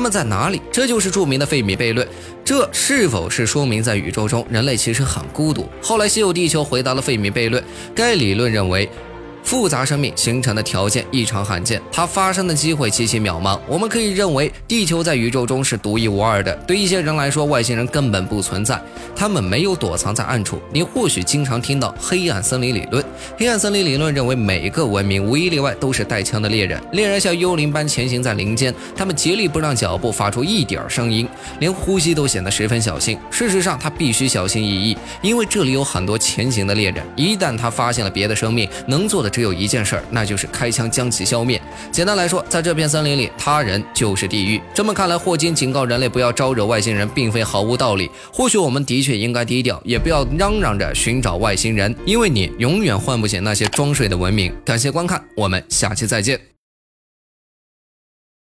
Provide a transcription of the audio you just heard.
他们在哪里？这就是著名的费米悖论。这是否是说明在宇宙中人类其实很孤独？后来，稀有地球回答了费米悖论。该理论认为。复杂生命形成的条件异常罕见，它发生的机会极其渺茫。我们可以认为，地球在宇宙中是独一无二的。对一些人来说，外星人根本不存在，他们没有躲藏在暗处。你或许经常听到黑暗森林理论。黑暗森林理论认为，每个文明无一例外都是带枪的猎人，猎人像幽灵般前行在林间，他们竭力不让脚步发出一点声音，连呼吸都显得十分小心。事实上，他必须小心翼翼，因为这里有很多前行的猎人。一旦他发现了别的生命，能做的。只有一件事儿，那就是开枪将其消灭。简单来说，在这片森林里，他人就是地狱。这么看来，霍金警告人类不要招惹外星人，并非毫无道理。或许我们的确应该低调，也不要嚷嚷着寻找外星人，因为你永远唤不醒那些装睡的文明。感谢观看，我们下期再见。